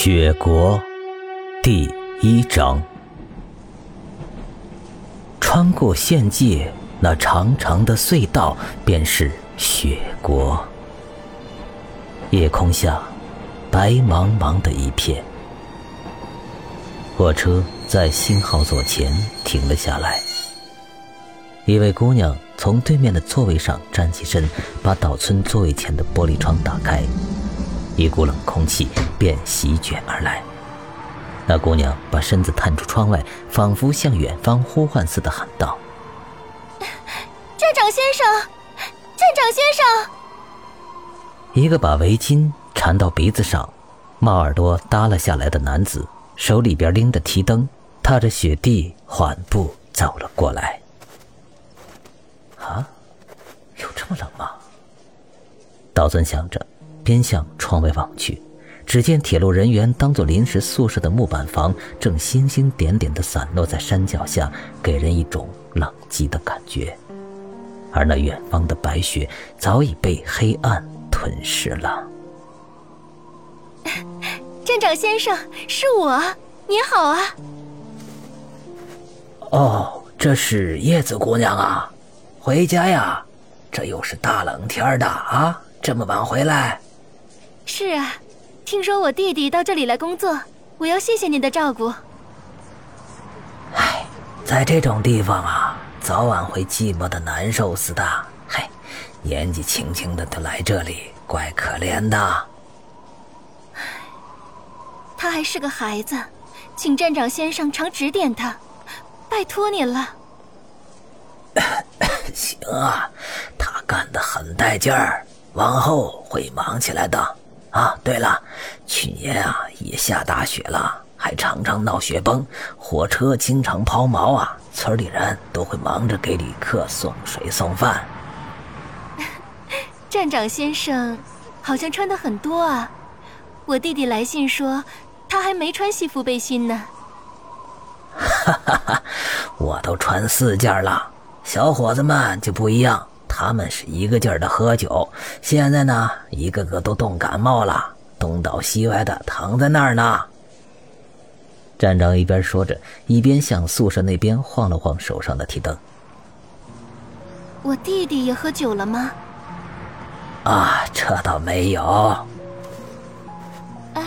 雪国第一章，穿过县界那长长的隧道，便是雪国。夜空下，白茫茫的一片。火车在信号座前停了下来。一位姑娘从对面的座位上站起身，把岛村座位前的玻璃窗打开。一股冷空气便席卷而来，那姑娘把身子探出窗外，仿佛向远方呼唤似的喊道：“站长先生，站长先生！”一个把围巾缠到鼻子上、帽耳朵耷拉下来的男子，手里边拎着提灯，踏着雪地缓步走了过来。啊，有这么冷吗？道尊想着。偏向窗外望去，只见铁路人员当做临时宿舍的木板房正星星点点的散落在山脚下，给人一种冷寂的感觉。而那远方的白雪早已被黑暗吞噬了。站长先生，是我，你好啊。哦，这是叶子姑娘啊，回家呀，这又是大冷天的啊，这么晚回来。是啊，听说我弟弟到这里来工作，我要谢谢您的照顾。唉，在这种地方啊，早晚会寂寞的难受死的。嘿，年纪轻轻的就来这里，怪可怜的。唉，他还是个孩子，请站长先生常指点他，拜托您了。行啊，他干得很带劲儿，往后会忙起来的。啊，对了，去年啊也下大雪了，还常常闹雪崩，火车经常抛锚啊，村里人都会忙着给旅客送水送饭。站长先生，好像穿的很多啊，我弟弟来信说，他还没穿西服背心呢。哈哈哈，我都穿四件了，小伙子们就不一样。他们是一个劲儿的喝酒，现在呢，一个个都冻感冒了，东倒西歪的躺在那儿呢。站长一边说着，一边向宿舍那边晃了晃手上的提灯。我弟弟也喝酒了吗？啊，这倒没有。哎，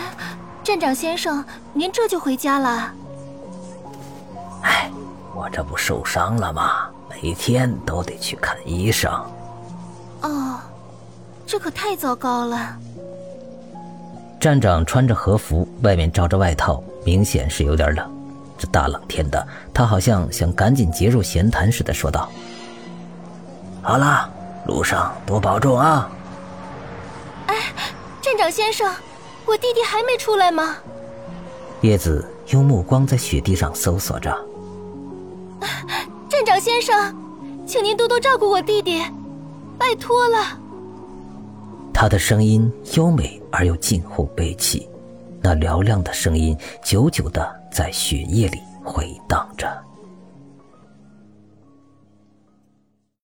站长先生，您这就回家了？哎，我这不受伤了吗？每天都得去看医生。哦，这可太糟糕了。站长穿着和服，外面罩着外套，明显是有点冷。这大冷天的，他好像想赶紧结束闲谈似的说道：“好啦，路上多保重啊。”哎，站长先生，我弟弟还没出来吗？叶子用目光在雪地上搜索着。院长先生，请您多多照顾我弟弟，拜托了。他的声音优美而又近乎悲戚，那嘹亮的声音久久的在雪夜里回荡着。